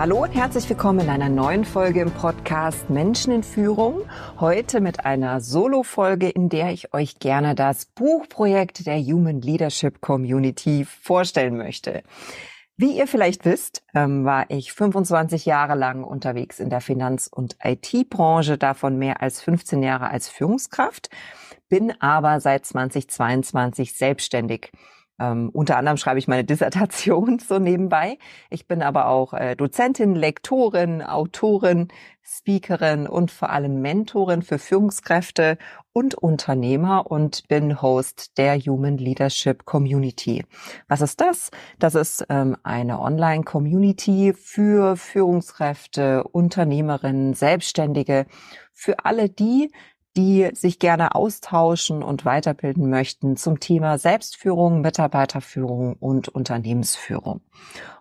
Hallo und herzlich willkommen in einer neuen Folge im Podcast Menschen in Führung. Heute mit einer Solo-Folge, in der ich euch gerne das Buchprojekt der Human Leadership Community vorstellen möchte. Wie ihr vielleicht wisst, ähm, war ich 25 Jahre lang unterwegs in der Finanz- und IT-Branche, davon mehr als 15 Jahre als Führungskraft, bin aber seit 2022 selbstständig ähm, unter anderem schreibe ich meine Dissertation so nebenbei. Ich bin aber auch äh, Dozentin, Lektorin, Autorin, Speakerin und vor allem Mentorin für Führungskräfte und Unternehmer und bin Host der Human Leadership Community. Was ist das? Das ist ähm, eine Online-Community für Führungskräfte, Unternehmerinnen, Selbstständige, für alle die, die sich gerne austauschen und weiterbilden möchten zum Thema Selbstführung, Mitarbeiterführung und Unternehmensführung.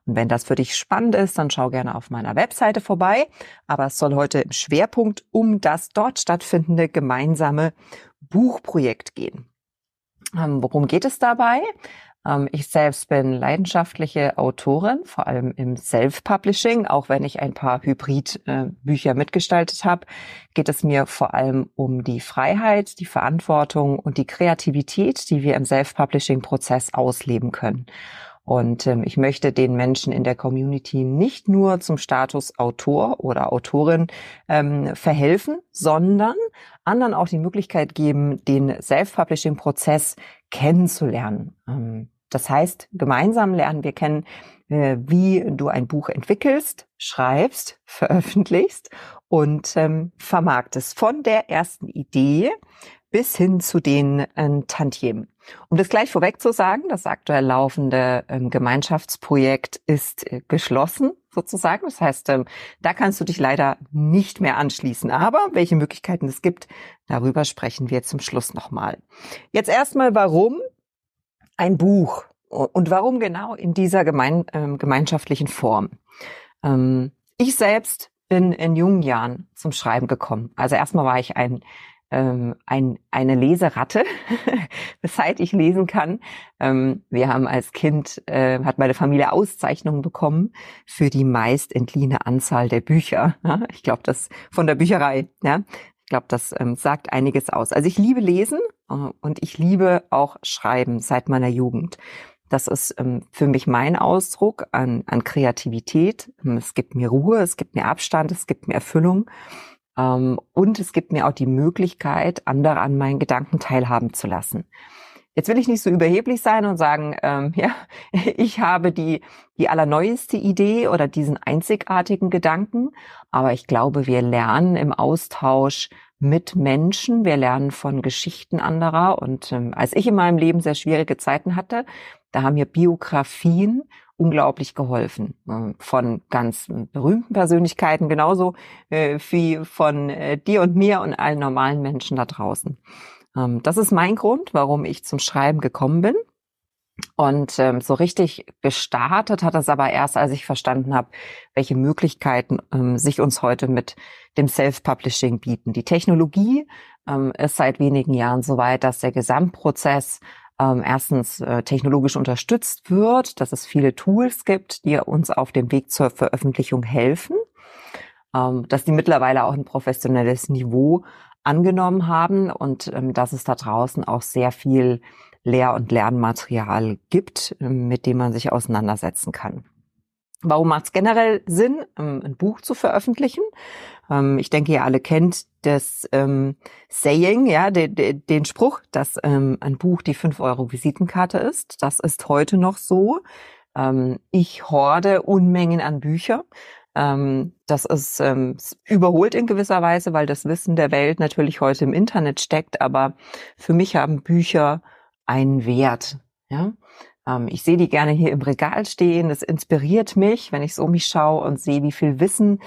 Und wenn das für dich spannend ist, dann schau gerne auf meiner Webseite vorbei. Aber es soll heute im Schwerpunkt um das dort stattfindende gemeinsame Buchprojekt gehen. Ähm, worum geht es dabei? Ähm, ich selbst bin leidenschaftliche Autorin, vor allem im Self-Publishing. Auch wenn ich ein paar Hybrid-Bücher mitgestaltet habe, geht es mir vor allem um die Freiheit, die Verantwortung und die Kreativität, die wir im Self-Publishing-Prozess ausleben können. Und ähm, ich möchte den Menschen in der Community nicht nur zum Status Autor oder Autorin ähm, verhelfen, sondern anderen auch die Möglichkeit geben, den Self-Publishing-Prozess kennenzulernen. Ähm, das heißt, gemeinsam lernen wir kennen, äh, wie du ein Buch entwickelst, schreibst, veröffentlichst und ähm, vermarktest. Von der ersten Idee bis hin zu den äh, Tantiemen. Um das gleich vorweg zu sagen, das aktuell laufende ähm, Gemeinschaftsprojekt ist äh, geschlossen sozusagen. Das heißt, ähm, da kannst du dich leider nicht mehr anschließen. Aber welche Möglichkeiten es gibt, darüber sprechen wir zum Schluss nochmal. Jetzt erstmal, warum ein Buch und warum genau in dieser gemein, ähm, gemeinschaftlichen Form? Ähm, ich selbst bin in jungen Jahren zum Schreiben gekommen. Also erstmal war ich ein ähm, ein, eine Leseratte, seit ich lesen kann. Ähm, wir haben als Kind, äh, hat meine Familie Auszeichnungen bekommen für die meist entliehene Anzahl der Bücher. Ja? Ich glaube, das von der Bücherei. Ja? Ich glaube, das ähm, sagt einiges aus. Also ich liebe Lesen äh, und ich liebe auch Schreiben seit meiner Jugend. Das ist ähm, für mich mein Ausdruck an, an Kreativität. Es gibt mir Ruhe, es gibt mir Abstand, es gibt mir Erfüllung. Ähm, und es gibt mir auch die Möglichkeit, andere an meinen Gedanken teilhaben zu lassen. Jetzt will ich nicht so überheblich sein und sagen, ähm, ja, ich habe die, die allerneueste Idee oder diesen einzigartigen Gedanken, aber ich glaube, wir lernen im Austausch mit Menschen, wir lernen von Geschichten anderer. Und ähm, als ich in meinem Leben sehr schwierige Zeiten hatte, da haben mir Biografien unglaublich geholfen. Ähm, von ganz berühmten Persönlichkeiten genauso äh, wie von äh, dir und mir und allen normalen Menschen da draußen. Ähm, das ist mein Grund, warum ich zum Schreiben gekommen bin. Und ähm, so richtig gestartet hat es aber erst, als ich verstanden habe, welche Möglichkeiten ähm, sich uns heute mit dem Self-Publishing bieten. Die Technologie ähm, ist seit wenigen Jahren so weit, dass der Gesamtprozess ähm, erstens äh, technologisch unterstützt wird, dass es viele Tools gibt, die uns auf dem Weg zur Veröffentlichung helfen, ähm, dass die mittlerweile auch ein professionelles Niveau angenommen haben und ähm, dass es da draußen auch sehr viel Lehr- und Lernmaterial gibt, ähm, mit dem man sich auseinandersetzen kann. Warum macht es generell Sinn, ähm, ein Buch zu veröffentlichen? Ähm, ich denke, ihr alle kennt das ähm, Saying, ja, de, de, den Spruch, dass ähm, ein Buch die 5 Euro Visitenkarte ist. Das ist heute noch so. Ähm, ich horde Unmengen an Bücher. Ähm, das ist ähm, überholt in gewisser Weise, weil das Wissen der Welt natürlich heute im Internet steckt. Aber für mich haben Bücher einen Wert. Ja, ich sehe die gerne hier im Regal stehen. Das inspiriert mich, wenn ich so um mich schaue und sehe, wie viel Wissen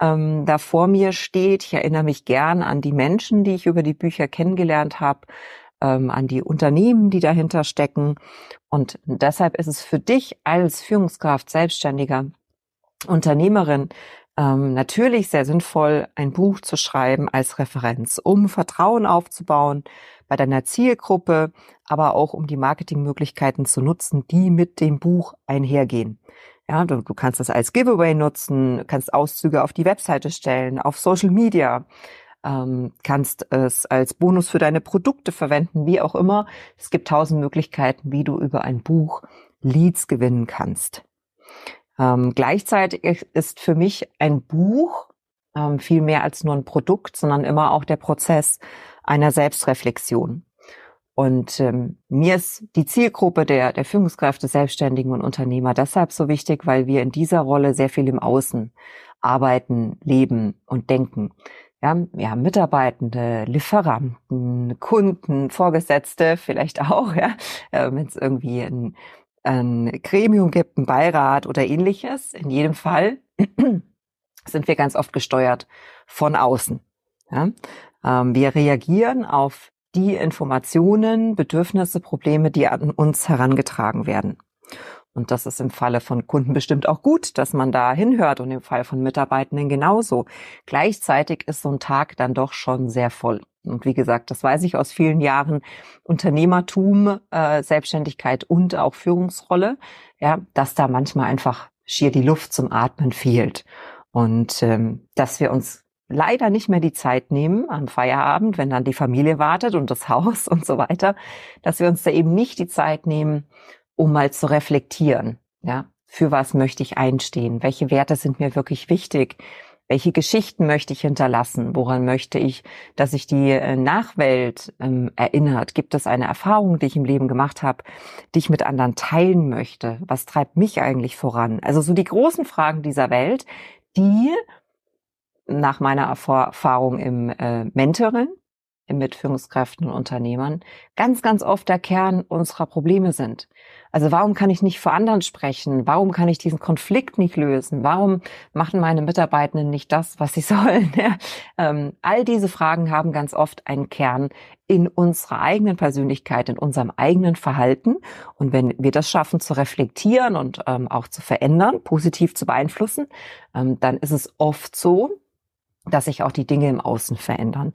ähm, da vor mir steht. Ich erinnere mich gern an die Menschen, die ich über die Bücher kennengelernt habe, ähm, an die Unternehmen, die dahinter stecken. Und deshalb ist es für dich als Führungskraft, Selbstständiger, Unternehmerin ähm, natürlich sehr sinnvoll, ein Buch zu schreiben als Referenz, um Vertrauen aufzubauen bei deiner Zielgruppe, aber auch um die Marketingmöglichkeiten zu nutzen, die mit dem Buch einhergehen. Ja, du, du kannst das als Giveaway nutzen, kannst Auszüge auf die Webseite stellen, auf Social Media, ähm, kannst es als Bonus für deine Produkte verwenden, wie auch immer. Es gibt tausend Möglichkeiten, wie du über ein Buch Leads gewinnen kannst. Ähm, gleichzeitig ist für mich ein Buch ähm, viel mehr als nur ein Produkt, sondern immer auch der Prozess einer Selbstreflexion. Und ähm, mir ist die Zielgruppe der, der Führungskräfte, Selbstständigen und Unternehmer deshalb so wichtig, weil wir in dieser Rolle sehr viel im Außen arbeiten, leben und denken. Ja, wir haben Mitarbeitende, Lieferanten, Kunden, Vorgesetzte vielleicht auch, ja, äh, wenn es irgendwie ein ein Gremium gibt, ein Beirat oder ähnliches. In jedem Fall sind wir ganz oft gesteuert von außen. Ja? Ähm, wir reagieren auf die Informationen, Bedürfnisse, Probleme, die an uns herangetragen werden. Und das ist im Falle von Kunden bestimmt auch gut, dass man da hinhört und im Fall von Mitarbeitenden genauso. Gleichzeitig ist so ein Tag dann doch schon sehr voll. Und wie gesagt, das weiß ich aus vielen Jahren Unternehmertum, äh, Selbstständigkeit und auch Führungsrolle, ja, dass da manchmal einfach schier die Luft zum Atmen fehlt. Und ähm, dass wir uns leider nicht mehr die Zeit nehmen am Feierabend, wenn dann die Familie wartet und das Haus und so weiter, dass wir uns da eben nicht die Zeit nehmen, um mal zu reflektieren. Ja, für was möchte ich einstehen? Welche Werte sind mir wirklich wichtig? Welche Geschichten möchte ich hinterlassen? Woran möchte ich, dass sich die äh, Nachwelt ähm, erinnert? Gibt es eine Erfahrung, die ich im Leben gemacht habe, die ich mit anderen teilen möchte? Was treibt mich eigentlich voran? Also so die großen Fragen dieser Welt, die nach meiner Erfahrung im äh, Mentoring, mit Führungskräften und Unternehmern ganz, ganz oft der Kern unserer Probleme sind. Also warum kann ich nicht vor anderen sprechen? Warum kann ich diesen Konflikt nicht lösen? Warum machen meine Mitarbeitenden nicht das, was sie sollen? Ähm, all diese Fragen haben ganz oft einen Kern in unserer eigenen Persönlichkeit, in unserem eigenen Verhalten. Und wenn wir das schaffen zu reflektieren und ähm, auch zu verändern, positiv zu beeinflussen, ähm, dann ist es oft so, dass sich auch die Dinge im Außen verändern.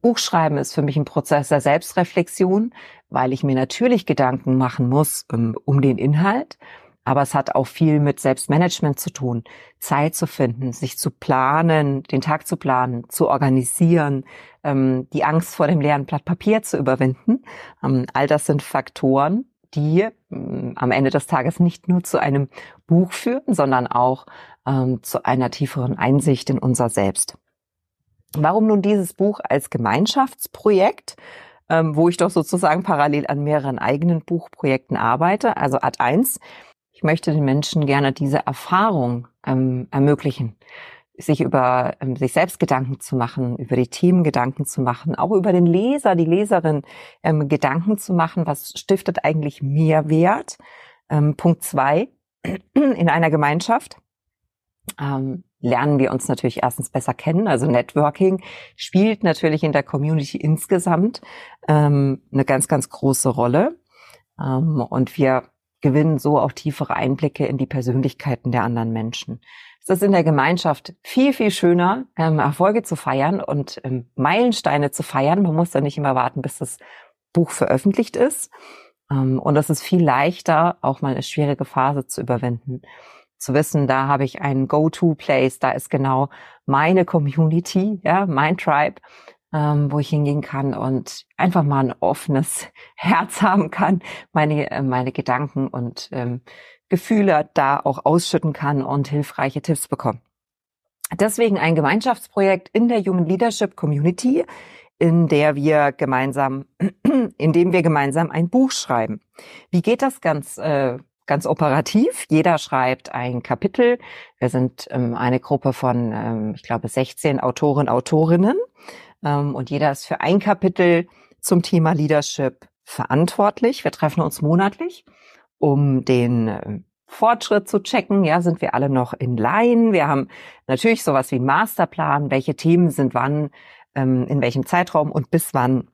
Buchschreiben ist für mich ein Prozess der Selbstreflexion, weil ich mir natürlich Gedanken machen muss ähm, um den Inhalt. Aber es hat auch viel mit Selbstmanagement zu tun, Zeit zu finden, sich zu planen, den Tag zu planen, zu organisieren, ähm, die Angst vor dem leeren Blatt Papier zu überwinden. Ähm, all das sind Faktoren, die am Ende des Tages nicht nur zu einem Buch führen, sondern auch zu einer tieferen Einsicht in unser Selbst. Warum nun dieses Buch als Gemeinschaftsprojekt, ähm, wo ich doch sozusagen parallel an mehreren eigenen Buchprojekten arbeite? Also Art 1, ich möchte den Menschen gerne diese Erfahrung ähm, ermöglichen, sich über ähm, sich selbst Gedanken zu machen, über die Themen Gedanken zu machen, auch über den Leser, die Leserin ähm, Gedanken zu machen, was stiftet eigentlich Mehrwert? Ähm, Punkt zwei, in einer Gemeinschaft ähm, lernen wir uns natürlich erstens besser kennen. Also Networking spielt natürlich in der Community insgesamt ähm, eine ganz, ganz große Rolle. Ähm, und wir gewinnen so auch tiefere Einblicke in die Persönlichkeiten der anderen Menschen. Es ist in der Gemeinschaft viel, viel schöner, ähm, Erfolge zu feiern und ähm, Meilensteine zu feiern. Man muss da nicht immer warten, bis das Buch veröffentlicht ist. Ähm, und es ist viel leichter, auch mal eine schwierige Phase zu überwinden zu wissen, da habe ich einen Go-to-Place, da ist genau meine Community, ja, mein Tribe, ähm, wo ich hingehen kann und einfach mal ein offenes Herz haben kann, meine, äh, meine Gedanken und ähm, Gefühle da auch ausschütten kann und hilfreiche Tipps bekommen. Deswegen ein Gemeinschaftsprojekt in der Human Leadership Community, in der wir gemeinsam, in dem wir gemeinsam ein Buch schreiben. Wie geht das ganz äh, ganz operativ. Jeder schreibt ein Kapitel. Wir sind ähm, eine Gruppe von, ähm, ich glaube, 16 Autoren, Autorinnen. Ähm, und jeder ist für ein Kapitel zum Thema Leadership verantwortlich. Wir treffen uns monatlich, um den äh, Fortschritt zu checken. Ja, sind wir alle noch in Line? Wir haben natürlich sowas wie einen Masterplan. Welche Themen sind wann, ähm, in welchem Zeitraum und bis wann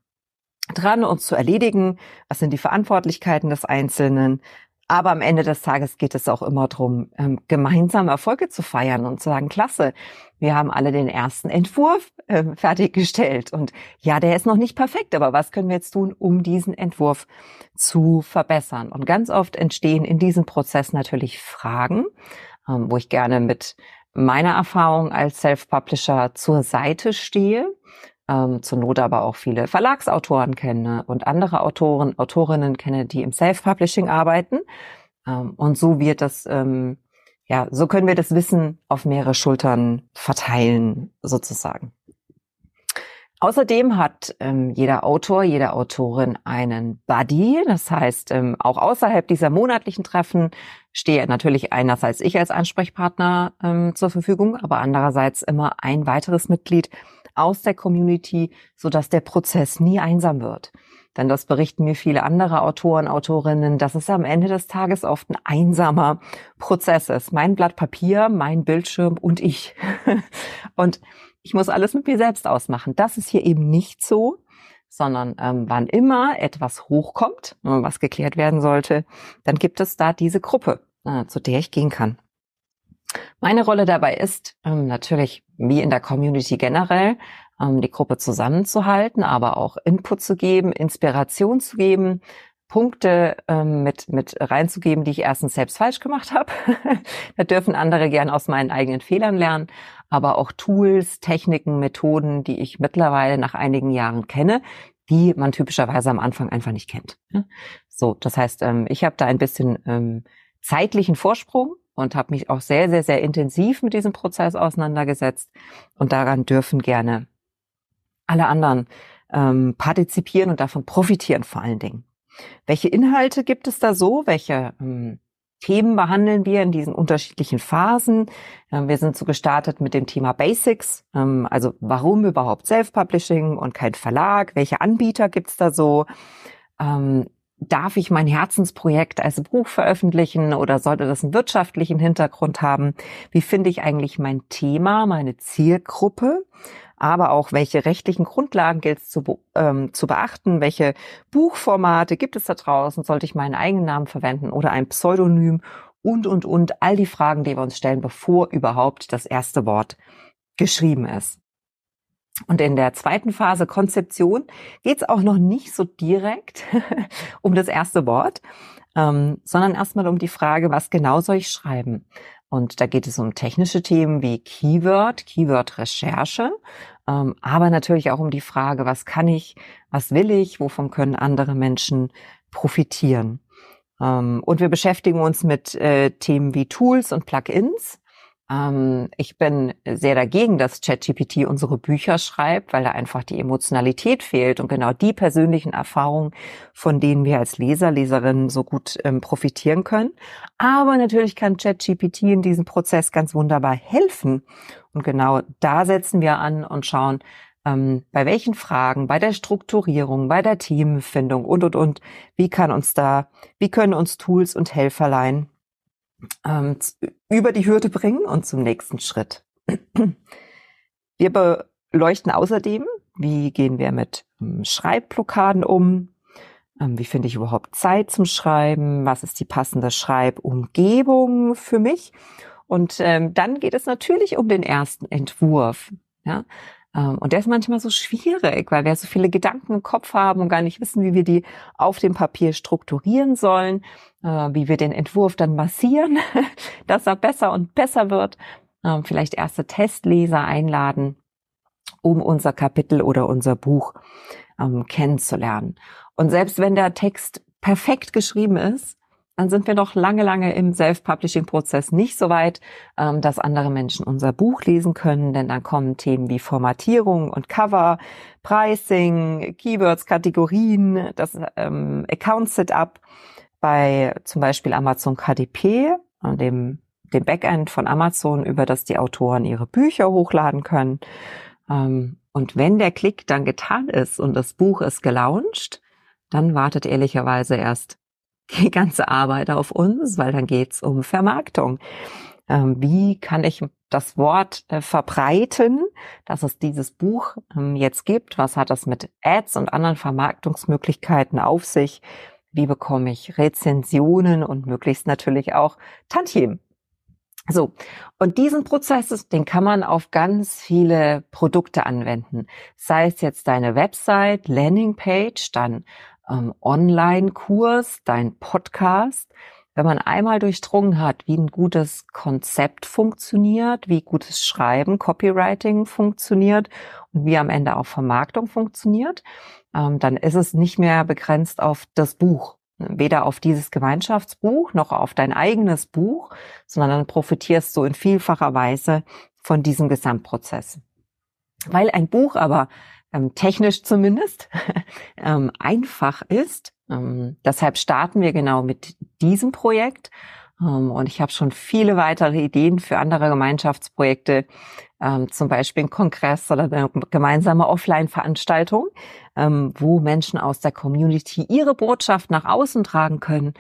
dran, uns zu erledigen? Was sind die Verantwortlichkeiten des Einzelnen? Aber am Ende des Tages geht es auch immer darum, ähm, gemeinsam Erfolge zu feiern und zu sagen, klasse, wir haben alle den ersten Entwurf äh, fertiggestellt. Und ja, der ist noch nicht perfekt, aber was können wir jetzt tun, um diesen Entwurf zu verbessern? Und ganz oft entstehen in diesem Prozess natürlich Fragen, ähm, wo ich gerne mit meiner Erfahrung als Self-Publisher zur Seite stehe ähm, zur Not aber auch viele Verlagsautoren kenne und andere Autoren, Autorinnen kenne, die im Self-Publishing arbeiten. Ähm, und so wird das, ähm, ja, so können wir das Wissen auf mehrere Schultern verteilen, sozusagen. Außerdem hat ähm, jeder Autor, jede Autorin einen Buddy. Das heißt, ähm, auch außerhalb dieser monatlichen Treffen stehe natürlich einerseits ich als Ansprechpartner ähm, zur Verfügung, aber andererseits immer ein weiteres Mitglied aus der Community, so dass der Prozess nie einsam wird. Denn das berichten mir viele andere Autoren, Autorinnen, dass es am Ende des Tages oft ein einsamer Prozess ist. Mein Blatt Papier, mein Bildschirm und ich. und ich muss alles mit mir selbst ausmachen. Das ist hier eben nicht so, sondern ähm, wann immer etwas hochkommt, was geklärt werden sollte, dann gibt es da diese Gruppe, äh, zu der ich gehen kann. Meine Rolle dabei ist ähm, natürlich, wie in der Community generell, ähm, die Gruppe zusammenzuhalten, aber auch Input zu geben, Inspiration zu geben, Punkte ähm, mit, mit reinzugeben, die ich erstens selbst falsch gemacht habe. da dürfen andere gern aus meinen eigenen Fehlern lernen, aber auch Tools, Techniken, Methoden, die ich mittlerweile nach einigen Jahren kenne, die man typischerweise am Anfang einfach nicht kennt. So, das heißt, ähm, ich habe da ein bisschen ähm, zeitlichen Vorsprung und habe mich auch sehr, sehr, sehr intensiv mit diesem Prozess auseinandergesetzt. Und daran dürfen gerne alle anderen ähm, partizipieren und davon profitieren vor allen Dingen. Welche Inhalte gibt es da so? Welche ähm, Themen behandeln wir in diesen unterschiedlichen Phasen? Ähm, wir sind so gestartet mit dem Thema Basics, ähm, also warum überhaupt Self-Publishing und kein Verlag? Welche Anbieter gibt's da so? Darf ich mein Herzensprojekt als Buch veröffentlichen oder sollte das einen wirtschaftlichen Hintergrund haben? Wie finde ich eigentlich mein Thema, meine Zielgruppe? Aber auch, welche rechtlichen Grundlagen gilt es zu, ähm, zu beachten? Welche Buchformate gibt es da draußen? Sollte ich meinen eigenen Namen verwenden oder ein Pseudonym? Und, und, und. All die Fragen, die wir uns stellen, bevor überhaupt das erste Wort geschrieben ist. Und in der zweiten Phase Konzeption geht es auch noch nicht so direkt um das erste Wort, ähm, sondern erstmal um die Frage, was genau soll ich schreiben? Und da geht es um technische Themen wie Keyword, Keyword-Recherche, ähm, aber natürlich auch um die Frage, was kann ich, was will ich, wovon können andere Menschen profitieren? Ähm, und wir beschäftigen uns mit äh, Themen wie Tools und Plugins ähm, ich bin sehr dagegen, dass ChatGPT unsere Bücher schreibt, weil da einfach die Emotionalität fehlt und genau die persönlichen Erfahrungen, von denen wir als Leser, Leserinnen so gut ähm, profitieren können. Aber natürlich kann ChatGPT in diesem Prozess ganz wunderbar helfen. Und genau da setzen wir an und schauen, ähm, bei welchen Fragen, bei der Strukturierung, bei der Themenfindung und, und, und, wie kann uns da, wie können uns Tools und Helferlein ähm, über die Hürde bringen und zum nächsten Schritt. Wir beleuchten außerdem, wie gehen wir mit ähm, Schreibblockaden um, ähm, wie finde ich überhaupt Zeit zum Schreiben, was ist die passende Schreibumgebung für mich. Und ähm, dann geht es natürlich um den ersten Entwurf. Ja? Ähm, und der ist manchmal so schwierig, weil wir so viele Gedanken im Kopf haben und gar nicht wissen, wie wir die auf dem Papier strukturieren sollen, äh, wie wir den Entwurf dann massieren, dass er besser und besser wird. Ähm, vielleicht erste Testleser einladen, um unser Kapitel oder unser Buch ähm, kennenzulernen. Und selbst wenn der Text perfekt geschrieben ist, dann sind wir noch lange, lange im Self-Publishing-Prozess nicht so weit, ähm, dass andere Menschen unser Buch lesen können, denn dann kommen Themen wie Formatierung und Cover, Pricing, Keywords, Kategorien, das ähm, Account-Setup bei zum Beispiel Amazon KDP, dem, dem Backend von Amazon, über das die Autoren ihre Bücher hochladen können. Ähm, und wenn der Klick dann getan ist und das Buch ist gelauncht, dann wartet ehrlicherweise erst die ganze Arbeit auf uns, weil dann geht's um Vermarktung. Ähm, wie kann ich das Wort äh, verbreiten, dass es dieses Buch ähm, jetzt gibt? Was hat das mit Ads und anderen Vermarktungsmöglichkeiten auf sich? Wie bekomme ich Rezensionen und möglichst natürlich auch Tantiemen? So, und diesen Prozess, den kann man auf ganz viele Produkte anwenden. Sei es jetzt deine Website, Landingpage, dann ähm, Online-Kurs, dein Podcast. Wenn man einmal durchdrungen hat, wie ein gutes Konzept funktioniert, wie gutes Schreiben, Copywriting funktioniert und wie am Ende auch Vermarktung funktioniert, ähm, dann ist es nicht mehr begrenzt auf das Buch. Weder auf dieses Gemeinschaftsbuch noch auf dein eigenes Buch, sondern dann profitierst du in vielfacher Weise von diesem Gesamtprozess. Weil ein Buch aber ähm, technisch zumindest ähm, einfach ist. Ähm, deshalb starten wir genau mit diesem Projekt. Ähm, und ich habe schon viele weitere Ideen für andere Gemeinschaftsprojekte, ähm, zum Beispiel ein Kongress oder eine gemeinsame Offline-Veranstaltung, ähm, wo Menschen aus der Community ihre Botschaft nach außen tragen können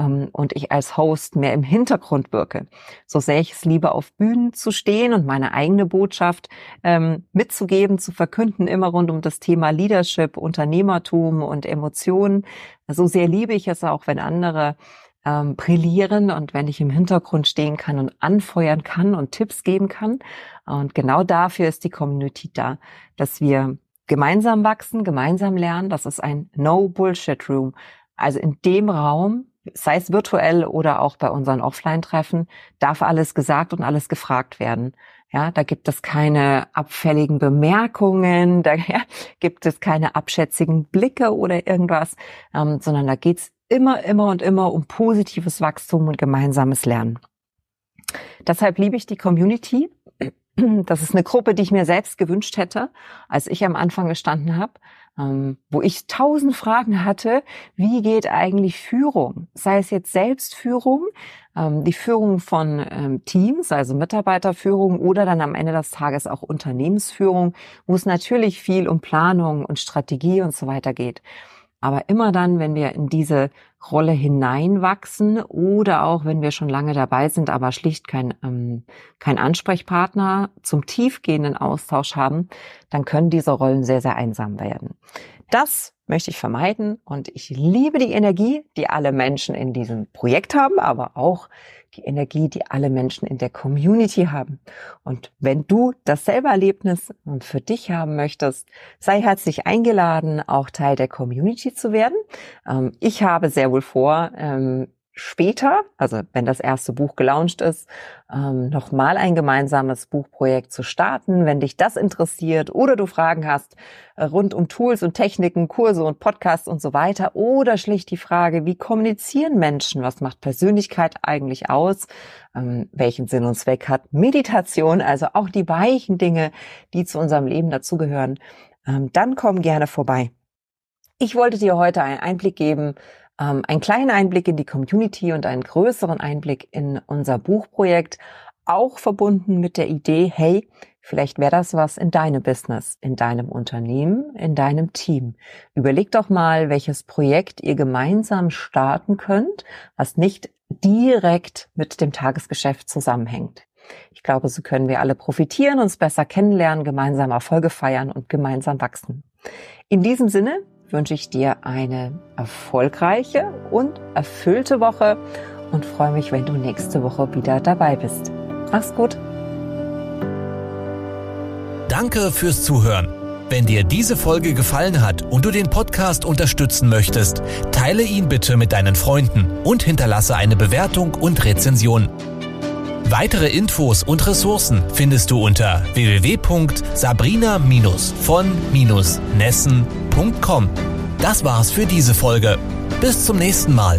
ähm, und ich als Host mehr im Hintergrund wirke. So sehe ich es lieber auf Bühnen zu stehen und meine eigene Botschaft ähm, mitzugeben, zu verkünden, immer rund um das Thema Leadership, Unternehmertum und Emotionen. So sehr liebe ich es auch, wenn andere ähm, brillieren und wenn ich im Hintergrund stehen kann und anfeuern kann und Tipps geben kann. Und genau dafür ist die Community da, dass wir gemeinsam wachsen, gemeinsam lernen. Das ist ein No-Bullshit-Room. Also in dem Raum, sei es virtuell oder auch bei unseren Offline-Treffen, darf alles gesagt und alles gefragt werden. Ja, da gibt es keine abfälligen Bemerkungen, da ja, gibt es keine abschätzigen Blicke oder irgendwas, ähm, sondern da geht's immer, immer und immer um positives Wachstum und gemeinsames Lernen. Deshalb liebe ich die Community. Das ist eine Gruppe, die ich mir selbst gewünscht hätte, als ich am Anfang gestanden habe, ähm, wo ich tausend Fragen hatte, wie geht eigentlich Führung? Sei es jetzt Selbstführung, ähm, die Führung von ähm, Teams, also Mitarbeiterführung oder dann am Ende des Tages auch Unternehmensführung, wo es natürlich viel um Planung und Strategie und so weiter geht. Aber immer dann, wenn wir in diese Rolle hineinwachsen oder auch wenn wir schon lange dabei sind, aber schlicht kein, ähm, kein Ansprechpartner zum tiefgehenden Austausch haben, dann können diese Rollen sehr, sehr einsam werden. Das möchte ich vermeiden und ich liebe die Energie, die alle Menschen in diesem Projekt haben, aber auch die Energie, die alle Menschen in der Community haben. Und wenn du dasselbe Erlebnis für dich haben möchtest, sei herzlich eingeladen, auch Teil der Community zu werden. Ähm, ich habe sehr wohl vor, ähm, später, also wenn das erste Buch gelauncht ist, ähm, nochmal ein gemeinsames Buchprojekt zu starten. Wenn dich das interessiert oder du Fragen hast äh, rund um Tools und Techniken, Kurse und Podcasts und so weiter oder schlicht die Frage, wie kommunizieren Menschen? Was macht Persönlichkeit eigentlich aus? Ähm, welchen Sinn und Zweck hat Meditation? Also auch die weichen Dinge, die zu unserem Leben dazugehören. Ähm, dann komm gerne vorbei. Ich wollte dir heute einen Einblick geben, ähm, einen kleinen Einblick in die Community und einen größeren Einblick in unser Buchprojekt, auch verbunden mit der Idee, hey, vielleicht wäre das was in deinem Business, in deinem Unternehmen, in deinem Team. Überleg doch mal, welches Projekt ihr gemeinsam starten könnt, was nicht direkt mit dem Tagesgeschäft zusammenhängt. Ich glaube, so können wir alle profitieren, uns besser kennenlernen, gemeinsam Erfolge feiern und gemeinsam wachsen. In diesem Sinne wünsche ich dir eine erfolgreiche und erfüllte Woche und freue mich, wenn du nächste Woche wieder dabei bist. Mach's gut. Danke fürs Zuhören. Wenn dir diese Folge gefallen hat und du den Podcast unterstützen möchtest, teile ihn bitte mit deinen Freunden und hinterlasse eine Bewertung und Rezension. Weitere Infos und Ressourcen findest du unter www.sabrina-von-nessen.com. Das war's für diese Folge. Bis zum nächsten Mal.